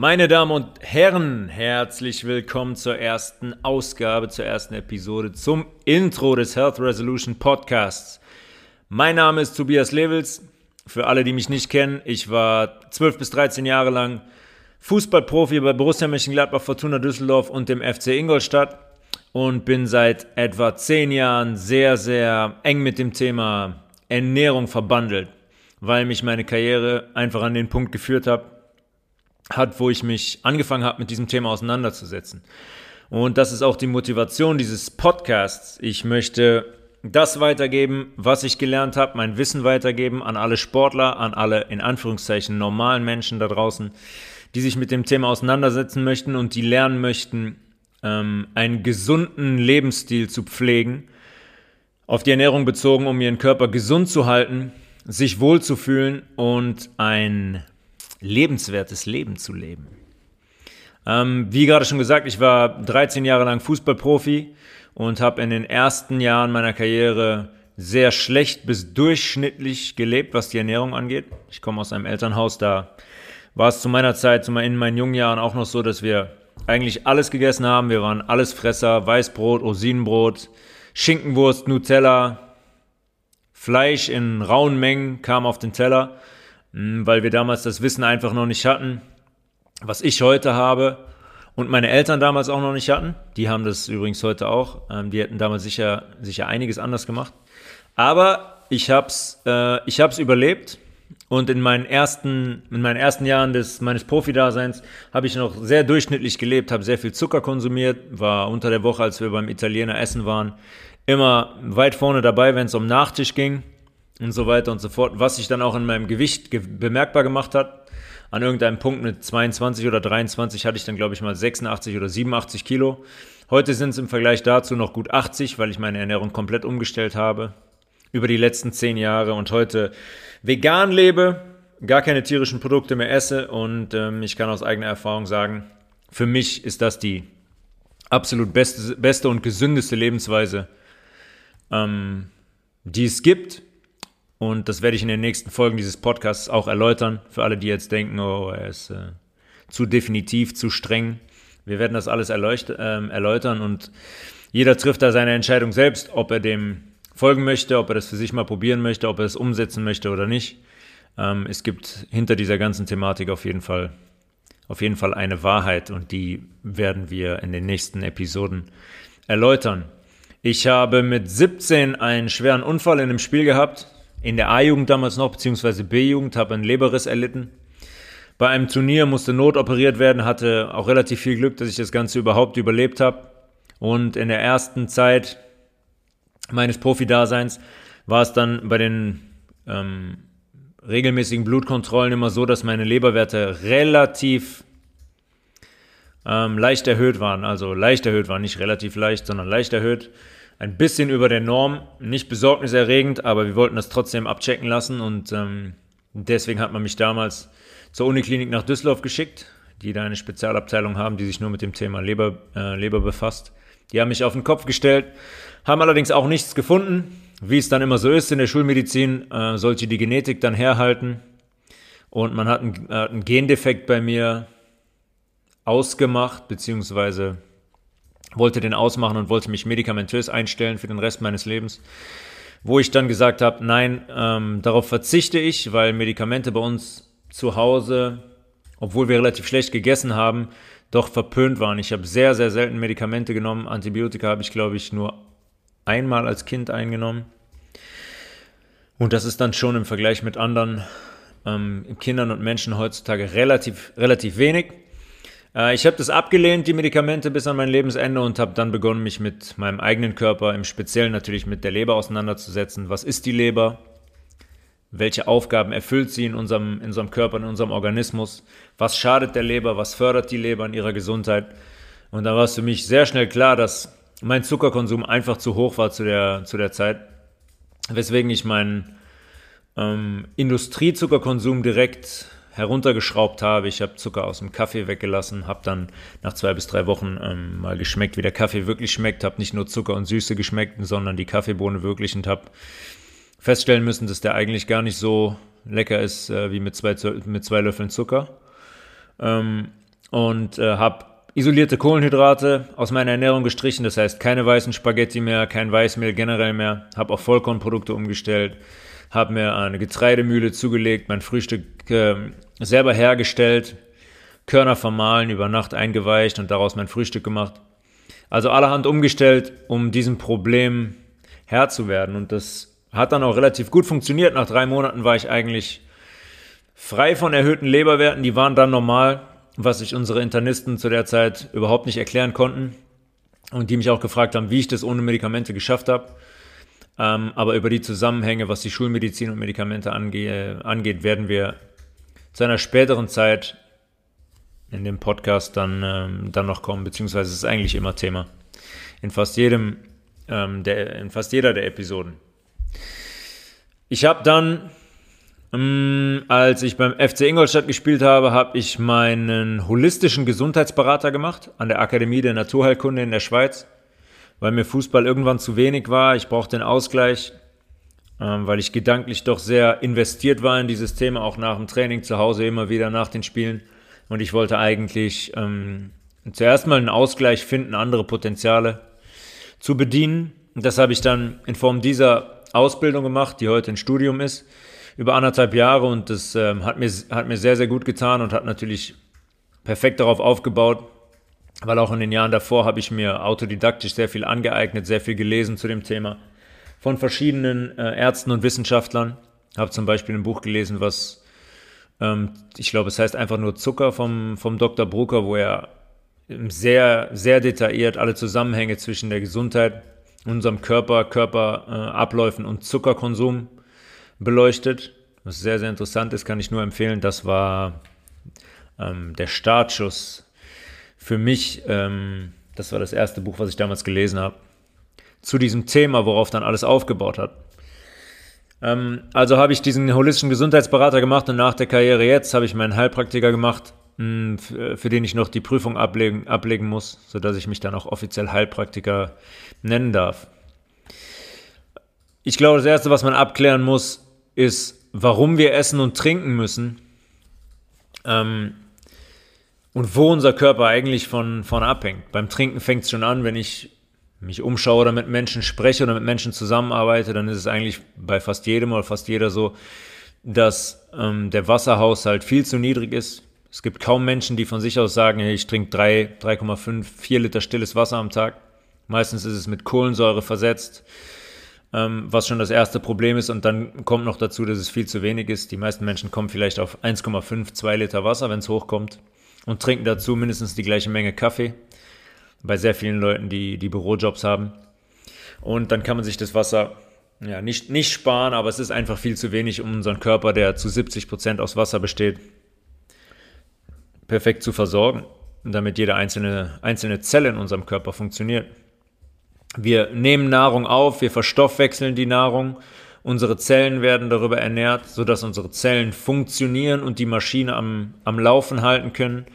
Meine Damen und Herren, herzlich willkommen zur ersten Ausgabe, zur ersten Episode, zum Intro des Health Resolution Podcasts. Mein Name ist Tobias Levels. Für alle, die mich nicht kennen, ich war 12 bis 13 Jahre lang Fußballprofi bei Borussia Mönchengladbach, Fortuna Düsseldorf und dem FC Ingolstadt und bin seit etwa 10 Jahren sehr, sehr eng mit dem Thema Ernährung verbandelt, weil mich meine Karriere einfach an den Punkt geführt hat, hat, wo ich mich angefangen habe, mit diesem Thema auseinanderzusetzen. Und das ist auch die Motivation dieses Podcasts. Ich möchte das weitergeben, was ich gelernt habe, mein Wissen weitergeben an alle Sportler, an alle in Anführungszeichen normalen Menschen da draußen, die sich mit dem Thema auseinandersetzen möchten und die lernen möchten, ähm, einen gesunden Lebensstil zu pflegen, auf die Ernährung bezogen, um ihren Körper gesund zu halten, sich wohlzufühlen und ein lebenswertes Leben zu leben. Ähm, wie gerade schon gesagt, ich war 13 Jahre lang Fußballprofi und habe in den ersten Jahren meiner Karriere sehr schlecht bis durchschnittlich gelebt, was die Ernährung angeht. Ich komme aus einem Elternhaus, da war es zu meiner Zeit, in meinen jungen Jahren auch noch so, dass wir eigentlich alles gegessen haben. Wir waren alles Fresser, Weißbrot, Rosinenbrot, Schinkenwurst, Nutella, Fleisch in rauen Mengen kam auf den Teller. Hm, weil wir damals das Wissen einfach noch nicht hatten, was ich heute habe und meine Eltern damals auch noch nicht hatten. Die haben das übrigens heute auch. Ähm, die hätten damals sicher, sicher einiges anders gemacht. Aber ich hab's, äh, ich hab's überlebt. Und in meinen ersten, in meinen ersten Jahren des, meines Profidaseins habe ich noch sehr durchschnittlich gelebt, habe sehr viel Zucker konsumiert, war unter der Woche, als wir beim Italiener essen waren, immer weit vorne dabei, wenn es um Nachtisch ging und so weiter und so fort, was sich dann auch in meinem Gewicht ge bemerkbar gemacht hat. An irgendeinem Punkt mit 22 oder 23 hatte ich dann, glaube ich, mal 86 oder 87 Kilo. Heute sind es im Vergleich dazu noch gut 80, weil ich meine Ernährung komplett umgestellt habe über die letzten zehn Jahre und heute vegan lebe, gar keine tierischen Produkte mehr esse und ähm, ich kann aus eigener Erfahrung sagen, für mich ist das die absolut beste, beste und gesündeste Lebensweise, ähm, die es gibt und das werde ich in den nächsten Folgen dieses Podcasts auch erläutern. Für alle, die jetzt denken, oh, er ist äh, zu definitiv, zu streng. Wir werden das alles äh, erläutern und jeder trifft da seine Entscheidung selbst, ob er dem folgen möchte, ob er das für sich mal probieren möchte, ob er es umsetzen möchte oder nicht. Ähm, es gibt hinter dieser ganzen Thematik auf jeden Fall auf jeden Fall eine Wahrheit und die werden wir in den nächsten Episoden erläutern. Ich habe mit 17 einen schweren Unfall in einem Spiel gehabt in der A-Jugend damals noch, beziehungsweise B-Jugend, habe einen Leberriss erlitten. Bei einem Turnier musste notoperiert werden, hatte auch relativ viel Glück, dass ich das Ganze überhaupt überlebt habe. Und in der ersten Zeit meines Profi-Daseins war es dann bei den ähm, regelmäßigen Blutkontrollen immer so, dass meine Leberwerte relativ ähm, leicht erhöht waren. Also leicht erhöht waren, nicht relativ leicht, sondern leicht erhöht ein bisschen über der Norm, nicht besorgniserregend, aber wir wollten das trotzdem abchecken lassen und ähm, deswegen hat man mich damals zur Uniklinik nach Düsseldorf geschickt, die da eine Spezialabteilung haben, die sich nur mit dem Thema Leber, äh, Leber befasst. Die haben mich auf den Kopf gestellt, haben allerdings auch nichts gefunden. Wie es dann immer so ist in der Schulmedizin, äh, sollte die Genetik dann herhalten. Und man hat einen, einen Gendefekt bei mir ausgemacht, beziehungsweise wollte den ausmachen und wollte mich medikamentös einstellen für den Rest meines Lebens. Wo ich dann gesagt habe, nein, ähm, darauf verzichte ich, weil Medikamente bei uns zu Hause, obwohl wir relativ schlecht gegessen haben, doch verpönt waren. Ich habe sehr, sehr selten Medikamente genommen. Antibiotika habe ich, glaube ich, nur einmal als Kind eingenommen. Und das ist dann schon im Vergleich mit anderen ähm, Kindern und Menschen heutzutage relativ, relativ wenig. Äh, ich habe das abgelehnt, die Medikamente, bis an mein Lebensende und habe dann begonnen, mich mit meinem eigenen Körper, im Speziellen natürlich mit der Leber auseinanderzusetzen. Was ist die Leber? Welche Aufgaben erfüllt sie in unserem, in unserem Körper, in unserem Organismus? Was schadet der Leber? Was fördert die Leber in ihrer Gesundheit? Und da war es für mich sehr schnell klar, dass mein Zuckerkonsum einfach zu hoch war zu der, zu der Zeit, weswegen ich meinen ähm, Industriezuckerkonsum direkt heruntergeschraubt habe. Ich habe Zucker aus dem Kaffee weggelassen, habe dann nach zwei bis drei Wochen ähm, mal geschmeckt, wie der Kaffee wirklich schmeckt, habe nicht nur Zucker und Süße geschmeckt, sondern die Kaffeebohne wirklich und habe feststellen müssen, dass der eigentlich gar nicht so lecker ist äh, wie mit zwei, mit zwei Löffeln Zucker. Ähm, und äh, habe isolierte Kohlenhydrate aus meiner Ernährung gestrichen, das heißt keine weißen Spaghetti mehr, kein Weißmehl generell mehr, habe auf Vollkornprodukte umgestellt, habe mir eine Getreidemühle zugelegt, mein Frühstück äh, selber hergestellt, Körner vermahlen, über Nacht eingeweicht und daraus mein Frühstück gemacht. Also allerhand umgestellt, um diesem Problem Herr zu werden. Und das hat dann auch relativ gut funktioniert. Nach drei Monaten war ich eigentlich frei von erhöhten Leberwerten. Die waren dann normal, was sich unsere Internisten zu der Zeit überhaupt nicht erklären konnten. Und die mich auch gefragt haben, wie ich das ohne Medikamente geschafft habe. Ähm, aber über die Zusammenhänge, was die Schulmedizin und Medikamente ange angeht, werden wir zu einer späteren Zeit in dem Podcast dann, ähm, dann noch kommen, beziehungsweise ist eigentlich immer Thema. In fast jedem, ähm, der, in fast jeder der Episoden. Ich habe dann, ähm, als ich beim FC Ingolstadt gespielt habe, habe ich meinen holistischen Gesundheitsberater gemacht an der Akademie der Naturheilkunde in der Schweiz, weil mir Fußball irgendwann zu wenig war. Ich brauchte den Ausgleich, weil ich gedanklich doch sehr investiert war in dieses Thema, auch nach dem Training zu Hause immer wieder nach den Spielen. Und ich wollte eigentlich ähm, zuerst mal einen Ausgleich finden, andere Potenziale zu bedienen. Und das habe ich dann in Form dieser Ausbildung gemacht, die heute ein Studium ist, über anderthalb Jahre. Und das ähm, hat, mir, hat mir sehr, sehr gut getan und hat natürlich perfekt darauf aufgebaut, weil auch in den Jahren davor habe ich mir autodidaktisch sehr viel angeeignet, sehr viel gelesen zu dem Thema von verschiedenen äh, Ärzten und Wissenschaftlern. Habe zum Beispiel ein Buch gelesen, was ähm, ich glaube, es heißt einfach nur Zucker vom, vom Dr. Brucker, wo er sehr, sehr detailliert alle Zusammenhänge zwischen der Gesundheit, unserem Körper, Körperabläufen äh, und Zuckerkonsum beleuchtet. Was sehr, sehr interessant ist, kann ich nur empfehlen. Das war ähm, der Startschuss für mich. Ähm, das war das erste Buch, was ich damals gelesen habe. Zu diesem Thema, worauf dann alles aufgebaut hat. Ähm, also habe ich diesen holistischen Gesundheitsberater gemacht und nach der Karriere jetzt habe ich meinen Heilpraktiker gemacht, mh, hm, für den ich noch die Prüfung ablegen, ablegen muss, sodass ich mich dann auch offiziell Heilpraktiker nennen darf. Ich glaube, das Erste, was man abklären muss, ist, warum wir essen und trinken müssen ähm, und wo unser Körper eigentlich von, von abhängt. Beim Trinken fängt es schon an, wenn ich mich umschaue oder mit Menschen spreche oder mit Menschen zusammenarbeite, dann ist es eigentlich bei fast jedem oder fast jeder so, dass ähm, der Wasserhaushalt viel zu niedrig ist. Es gibt kaum Menschen, die von sich aus sagen, hey, ich trinke 3, 3,5, 4 Liter stilles Wasser am Tag. Meistens ist es mit Kohlensäure versetzt, ähm, was schon das erste Problem ist. Und dann kommt noch dazu, dass es viel zu wenig ist. Die meisten Menschen kommen vielleicht auf 1,5, 2 Liter Wasser, wenn es hochkommt, und trinken dazu mindestens die gleiche Menge Kaffee bei sehr vielen Leuten, die, die Bürojobs haben. Und dann kann man sich das Wasser ja, nicht, nicht sparen, aber es ist einfach viel zu wenig, um unseren Körper, der zu 70 Prozent aus Wasser besteht, perfekt zu versorgen, damit jede einzelne, einzelne Zelle in unserem Körper funktioniert. Wir nehmen Nahrung auf, wir verstoffwechseln die Nahrung, unsere Zellen werden darüber ernährt, sodass unsere Zellen funktionieren und die Maschine am, am Laufen halten können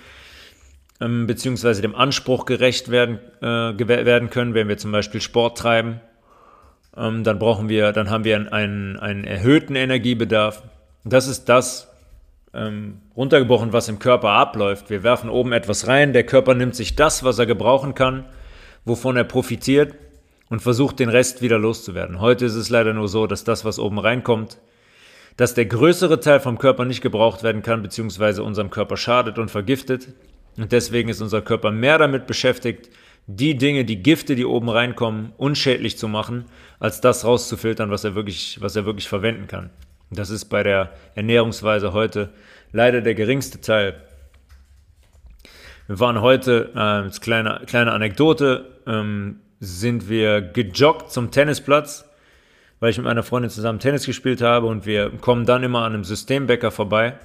ähm, beziehungsweise dem Anspruch gerecht werden, äh, werden können, wenn wir zum Beispiel Sport treiben. Ähm, dann brauchen wir, dann haben wir einen, einen erhöhten Energiebedarf. Das ist das, ähm, runtergebrochen, was im Körper abläuft. Wir werfen oben etwas rein, der Körper nimmt sich das, was er gebrauchen kann, wovon er profitiert und versucht den Rest wieder loszuwerden. Heute ist es leider nur so, dass das, was oben reinkommt, dass der größere Teil vom Körper nicht gebraucht werden kann, beziehungsweise unserem Körper schadet und vergiftet. Und deswegen ist unser Körper mehr damit beschäftigt, die Dinge, die Gifte, die oben reinkommen, unschädlich zu machen, als das rauszufiltern, was er wirklich, was er wirklich verwenden kann. Das ist bei der Ernährungsweise heute leider der geringste Teil. Wir waren heute, äh, als kleine, kleine Anekdote, ähm, sind wir gejoggt zum Tennisplatz, weil ich mit meiner Freundin zusammen Tennis gespielt habe und wir kommen dann immer an einem Systembäcker vorbei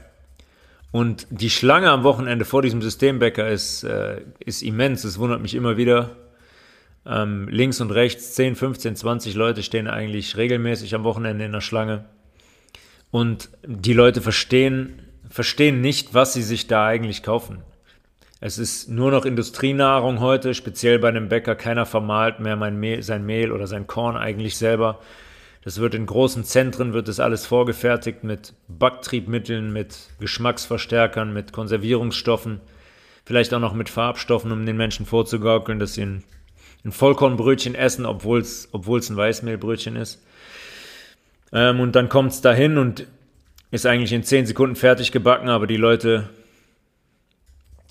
und die Schlange am Wochenende vor diesem Systembäcker ist, äh, ist immens. Es wundert mich immer wieder. Ähm, links und rechts 10, 15, 20 Leute stehen eigentlich regelmäßig am Wochenende in der Schlange. Und die Leute verstehen, verstehen nicht, was sie sich da eigentlich kaufen. Es ist nur noch Industrienahrung heute, speziell bei einem Bäcker. Keiner vermahlt mehr Mehl, sein Mehl oder sein Korn eigentlich selber, das wird in großen Zentren, wird das alles vorgefertigt mit Backtriebmitteln, mit Geschmacksverstärkern, mit Konservierungsstoffen. Vielleicht auch noch mit Farbstoffen, um den Menschen vorzugaukeln, dass sie ein, ein Vollkornbrötchen essen, obwohl es ein Weißmehlbrötchen ist. Ähm, und dann kommt es dahin und ist eigentlich in 10 Sekunden fertig gebacken, aber die Leute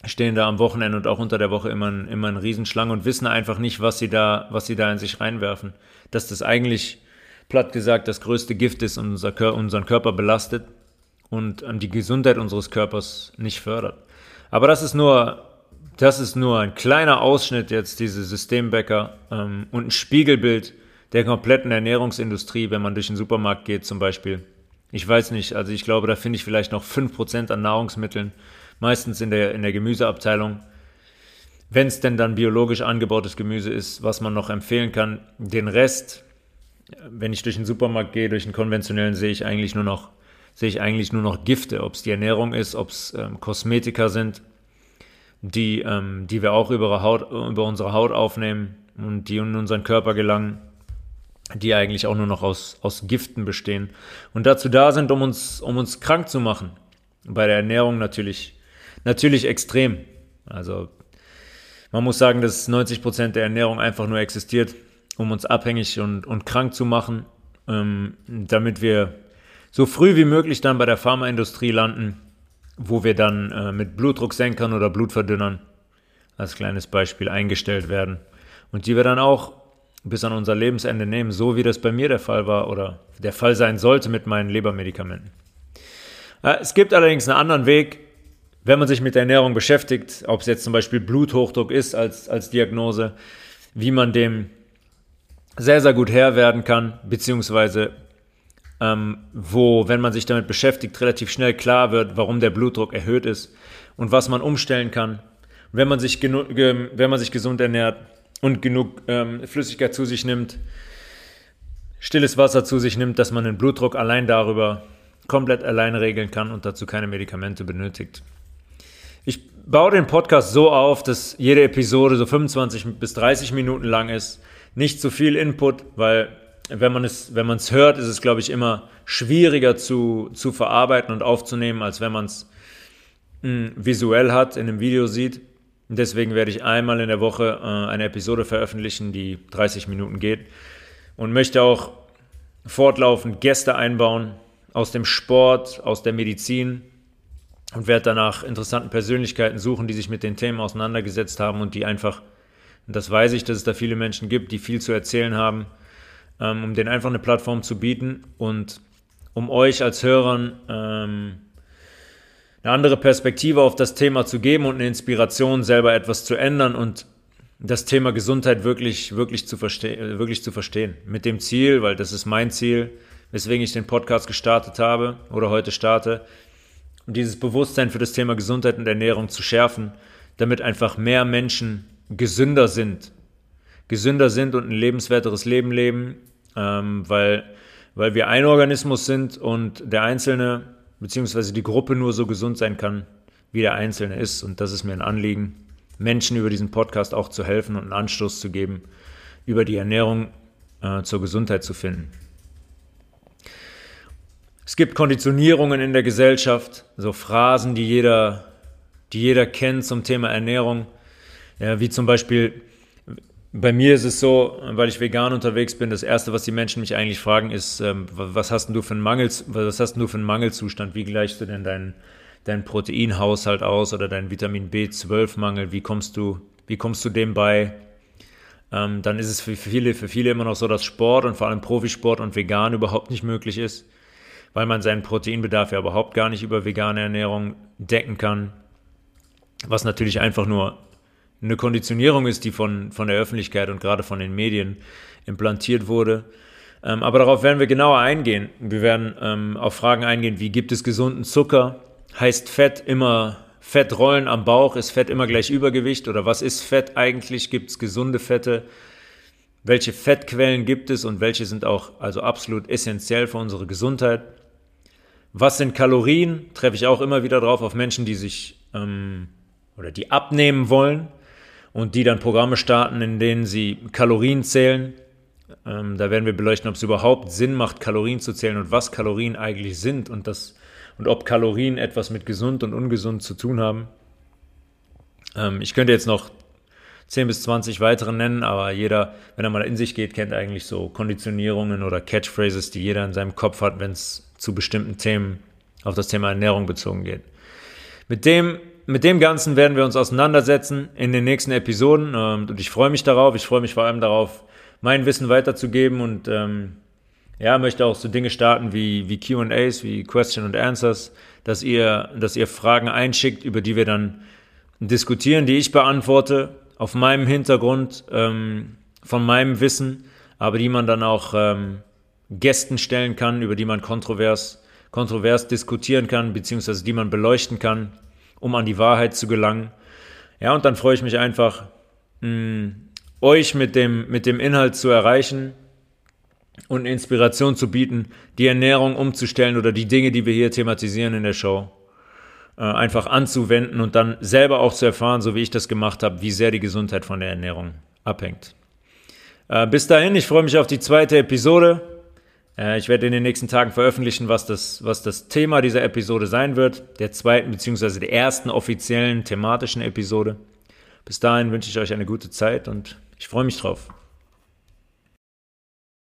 stehen da am Wochenende und auch unter der Woche immer, immer in Riesenschlange und wissen einfach nicht, was sie da, was sie da in sich reinwerfen. Dass das eigentlich, platt gesagt, das größte Gift ist und unser, unseren Körper belastet und ähm, die Gesundheit unseres Körpers nicht fördert. Aber das ist nur, das ist nur ein kleiner Ausschnitt jetzt, diese Systembäcker ähm, und ein Spiegelbild der kompletten Ernährungsindustrie, wenn man durch den Supermarkt geht zum Beispiel. Ich weiß nicht, also ich glaube, da finde ich vielleicht noch 5% an Nahrungsmitteln, meistens in der, in der Gemüseabteilung. Wenn es denn dann biologisch angebautes Gemüse ist, was man noch empfehlen kann. Den Rest, wenn ich durch den Supermarkt gehe, durch den konventionellen, sehe ich eigentlich nur noch, sehe ich eigentlich nur noch Gifte, ob es die Ernährung ist, ob es ähm, Kosmetika sind, die, ähm, die wir auch über, Haut, über unsere Haut aufnehmen und die in unseren Körper gelangen die eigentlich auch nur noch aus, aus Giften bestehen und dazu da sind, um uns, um uns krank zu machen. Bei der Ernährung natürlich, natürlich extrem. Also man muss sagen, dass 90 Prozent der Ernährung einfach nur existiert, um uns abhängig und, und krank zu machen, ähm, damit wir so früh wie möglich dann bei der Pharmaindustrie landen, wo wir dann äh, mit Blutdrucksenkern oder Blutverdünnern als kleines Beispiel eingestellt werden und die wir dann auch bis an unser Lebensende nehmen, so wie das bei mir der Fall war oder der Fall sein sollte mit meinen Lebermedikamenten. Äh, es gibt allerdings einen anderen Weg, wenn man sich mit der Ernährung beschäftigt, ob es jetzt zum Beispiel Bluthochdruck ist als, als Diagnose, wie man dem sehr, sehr gut Herr werden kann, beziehungsweise ähm, wo, wenn man sich damit beschäftigt, relativ schnell klar wird, warum der Blutdruck erhöht ist und was man umstellen kann. Wenn man sich, wenn man sich gesund ernährt, und genug ähm, Flüssigkeit zu sich nimmt, stilles Wasser zu sich nimmt, dass man den Blutdruck allein darüber komplett alleine regeln kann und dazu keine Medikamente benötigt. Ich baue den Podcast so auf, dass jede Episode so 25 bis 30 Minuten lang ist. Nicht zu viel Input, weil wenn man es, wenn man es hört, ist es, glaube ich, immer schwieriger zu, zu verarbeiten und aufzunehmen, als wenn man es hm, visuell hat, in einem Video sieht. Deswegen werde ich einmal in der Woche äh, eine Episode veröffentlichen, die 30 Minuten geht und möchte auch fortlaufend Gäste einbauen aus dem Sport, aus der Medizin und werde danach interessanten Persönlichkeiten suchen, die sich mit den Themen auseinandergesetzt haben und die einfach, und das weiß ich, dass es da viele Menschen gibt, die viel zu erzählen haben, ähm, um denen einfach eine Plattform zu bieten und um euch als Hörern ähm, eine andere Perspektive auf das Thema zu geben und eine Inspiration, selber etwas zu ändern und das Thema Gesundheit wirklich, wirklich, zu verste wirklich zu verstehen. Mit dem Ziel, weil das ist mein Ziel, weswegen ich den Podcast gestartet habe oder heute starte, dieses Bewusstsein für das Thema Gesundheit und Ernährung zu schärfen, damit einfach mehr Menschen gesünder sind. Gesünder sind und ein lebenswerteres Leben leben, ähm, weil, weil wir ein Organismus sind und der Einzelne beziehungsweise die Gruppe nur so gesund sein kann, wie der Einzelne ist. Und das ist mir ein Anliegen, Menschen über diesen Podcast auch zu helfen und einen Anstoß zu geben, über die Ernährung äh, zur Gesundheit zu finden. Es gibt Konditionierungen in der Gesellschaft, so Phrasen, die jeder, die jeder kennt zum Thema Ernährung, ja, wie zum Beispiel bei mir ist es so, weil ich vegan unterwegs bin, das erste, was die Menschen mich eigentlich fragen, ist, ähm, was hast du für einen Mangel, was hast du für einen Mangelzustand? Wie gleichst du denn deinen, deinen Proteinhaushalt aus oder deinen Vitamin B12-Mangel? Wie kommst du, wie kommst du dem bei? Ähm, dann ist es für viele, für viele immer noch so, dass Sport und vor allem Profisport und vegan überhaupt nicht möglich ist, weil man seinen Proteinbedarf ja überhaupt gar nicht über vegane Ernährung decken kann. Was natürlich einfach nur eine Konditionierung ist, die von, von der Öffentlichkeit und gerade von den Medien implantiert wurde. Ähm, aber darauf werden wir genauer eingehen. Wir werden ähm, auf Fragen eingehen, wie gibt es gesunden Zucker? Heißt Fett immer Fettrollen am Bauch? Ist Fett immer gleich Übergewicht? Oder was ist Fett eigentlich? Gibt es gesunde Fette? Welche Fettquellen gibt es und welche sind auch also absolut essentiell für unsere Gesundheit? Was sind Kalorien? Treffe ich auch immer wieder drauf auf Menschen, die sich ähm, oder die abnehmen wollen und die dann Programme starten, in denen sie Kalorien zählen. Ähm, da werden wir beleuchten, ob es überhaupt Sinn macht, Kalorien zu zählen und was Kalorien eigentlich sind und, das, und ob Kalorien etwas mit gesund und ungesund zu tun haben. Ähm, ich könnte jetzt noch 10 bis 20 weitere nennen, aber jeder, wenn er mal in sich geht, kennt eigentlich so Konditionierungen oder Catchphrases, die jeder in seinem Kopf hat, wenn es zu bestimmten Themen auf das Thema Ernährung bezogen geht. Mit dem, mit dem Ganzen werden wir uns auseinandersetzen in den nächsten Episoden ähm, und ich freue mich darauf. Ich freue mich vor allem darauf, mein Wissen weiterzugeben und ähm, ja, möchte auch so Dinge starten wie, wie QAs, wie Question and Answers, dass ihr, dass ihr Fragen einschickt, über die wir dann diskutieren, die ich beantworte auf meinem Hintergrund, ähm, von meinem Wissen, aber die man dann auch ähm, Gästen stellen kann, über die man kontrovers, kontrovers diskutieren kann, beziehungsweise die man beleuchten kann, um an die Wahrheit zu gelangen. Ja, und dann freue ich mich einfach, mh, euch mit dem, mit dem Inhalt zu erreichen und Inspiration zu bieten, die Ernährung umzustellen oder die Dinge, die wir hier thematisieren in der Show, äh, einfach anzuwenden und dann selber auch zu erfahren, so wie ich das gemacht habe, wie sehr die Gesundheit von der Ernährung abhängt. Äh, bis dahin, ich freue mich auf die zweite Episode. Äh, ich werde in den nächsten Tagen veröffentlichen, was das, was das Thema dieser Episode sein wird, der zweiten bzw. der ersten offiziellen thematischen Episode. Bis dahin wünsche ich euch eine gute Zeit und ich freue mich drauf.